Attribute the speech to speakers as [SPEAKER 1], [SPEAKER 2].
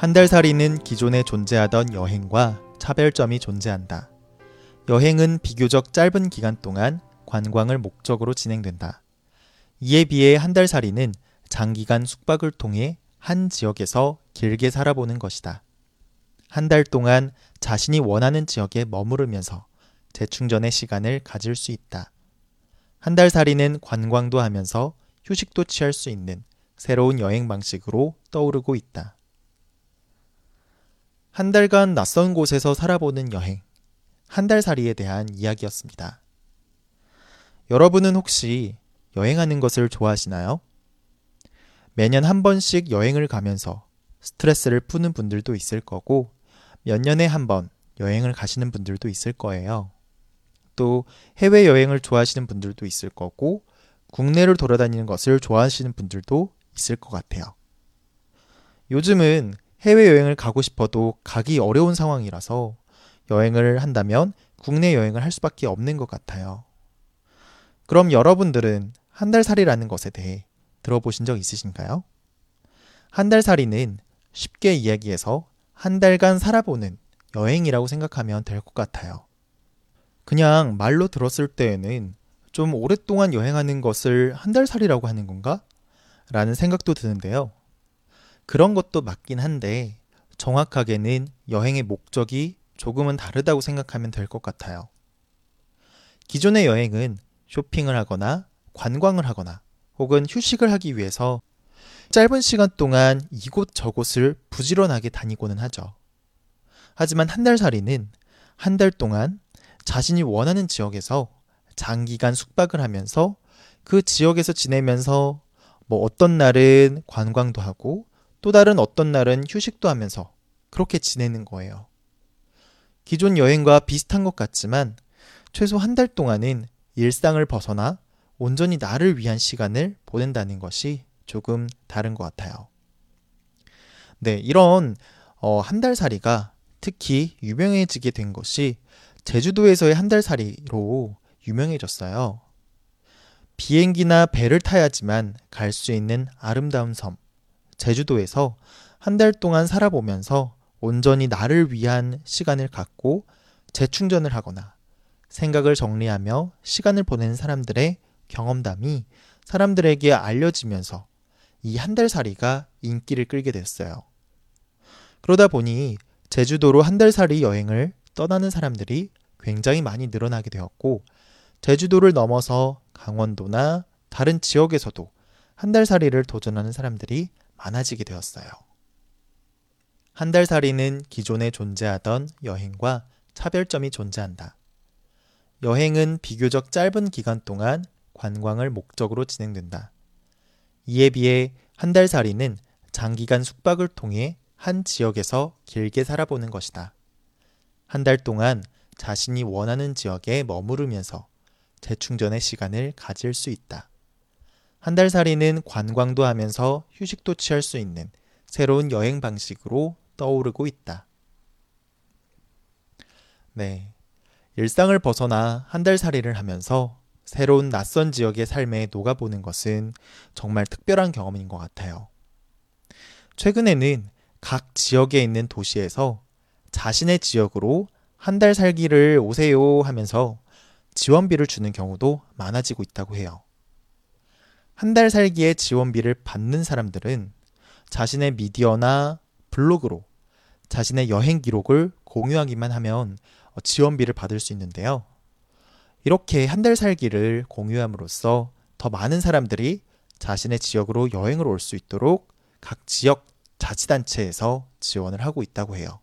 [SPEAKER 1] 한달 살이는 기존에 존재하던 여행과 차별점이 존재한다. 여행은 비교적 짧은 기간 동안 관광을 목적으로 진행된다. 이에 비해 한달 살이는 장기간 숙박을 통해 한 지역에서 길게 살아보는 것이다. 한 달 동안 자신이 원하는 지역에 머무르면서 재충전의 시간을 가질 수 있다. 한 달 살이는 관광도 하면서 휴식도 취할 수 있는 새로운 여행 방식으로 떠오르고 있다. 한 달간 낯선 곳에서 살아보는 여행. 한 달 살이에 대한 이야기였습니다. 여러분은 혹시 여행하는 것을 좋아하시나요? 매년 한 번씩 여행을 가면서 스트레스를 푸는 분들도 있을 거고, 몇 년에 한 번 여행을 가시는 분들도 있을 거예요. 또 해외여행을 좋아하시는 분들도 있을 거고, 국내를 돌아다니는 것을 좋아하시는 분들도 있을 것 같아요. 요즘은 해외여행을 가고 싶어도 가기 어려운 상황이라서 여행을 한다면 국내 여행을 할 수밖에 없는 것 같아요. 그럼 여러분들은 한 달 살이라는 것에 대해 들어보신 적 있으신가요? 한 달 살이는 쉽게 이야기해서 한 달간 살아보는 여행이라고 생각하면 될 것 같아요. 그냥 말로 들었을 때에는 좀 오랫동안 여행하는 것을 한 달 살이라고 하는 건가? 라는 생각도 드는데요. 그런 것도 맞긴 한데 정확하게는 여행의 목적이 조금은 다르다고 생각하면 될 것 같아요. 기존의 여행은 쇼핑을 하거나 관광을 하거나 혹은 휴식을 하기 위해서 짧은 시간 동안 이곳 저곳을 부지런하게 다니고는 하죠. 하지만 한 달 살이는 한 달 동안 자신이 원하는 지역에서 장기간 숙박을 하면서 그 지역에서 지내면서 뭐 어떤 날은 관광도 하고 또 다른 어떤 날은 휴식도 하면서 그렇게 지내는 거예요. 기존 여행과 비슷한 것 같지만 최소 한 달 동안은 일상을 벗어나 온전히 나를 위한 시간을 보낸다는 것이 조금 다른 것 같아요. 네, 이런 어, 한 달 살이가 특히 유명해지게 된 것이 제주도에서의 한 달 살이로 유명해졌어요. 비행기나 배를 타야지만 갈 수 있는 아름다운 섬, 제주도에서 한 달 동안 살아보면서 온전히 나를 위한 시간을 갖고 재충전을 하거나 생각을 정리하며 시간을 보내는 사람들의 경험담이 사람들에게 알려지면서 이 한 달 살이가 인기를 끌게 됐어요. 그러다 보니 제주도로 한 달 살이 여행을 떠나는 사람들이 굉장히 많이 늘어나게 되었고, 제주도를 넘어서 강원도나 다른 지역에서도 한 달 살이를 도전하는 사람들이 많아지게 되었어요. 한 달 살이는 기존에 존재하던 여행과 차별점이 존재한다. 여행은 비교적 짧은 기간 동안 관광을 목적으로 진행된다. 이에 비해 한 달 살이는 장기간 숙박을 통해 한 지역에서 길게 살아보는 것이다. 한 달 동안 자신이 원하는 지역에 머무르면서 재충전의 시간을 가질 수 있다. 한 달 살이는 관광도 하면서 휴식도 취할 수 있는 새로운 여행 방식으로 떠오르고 있다. 네. 일상을 벗어나 한 달 살이를 하면서 새로운 낯선 지역의 삶에 녹아보는 것은 정말 특별한 경험인 것 같아요. 최근에는 각 지역에 있는 도시에서 자신의 지역으로 한 달 살기를 오세요 하면서 지원비를 주는 경우도 많아지고 있다고 해요. 한 달 살기의 지원비를 받는 사람들은 자신의 미디어나 블로그로 자신의 여행 기록을 공유하기만 하면 지원비를 받을 수 있는데요. 이렇게 한 달 살기를 공유함으로써 더 많은 사람들이 자신의 지역으로 여행을 올 수 있도록 각 지역 자치단체에서 지원을 하고 있다고 해요.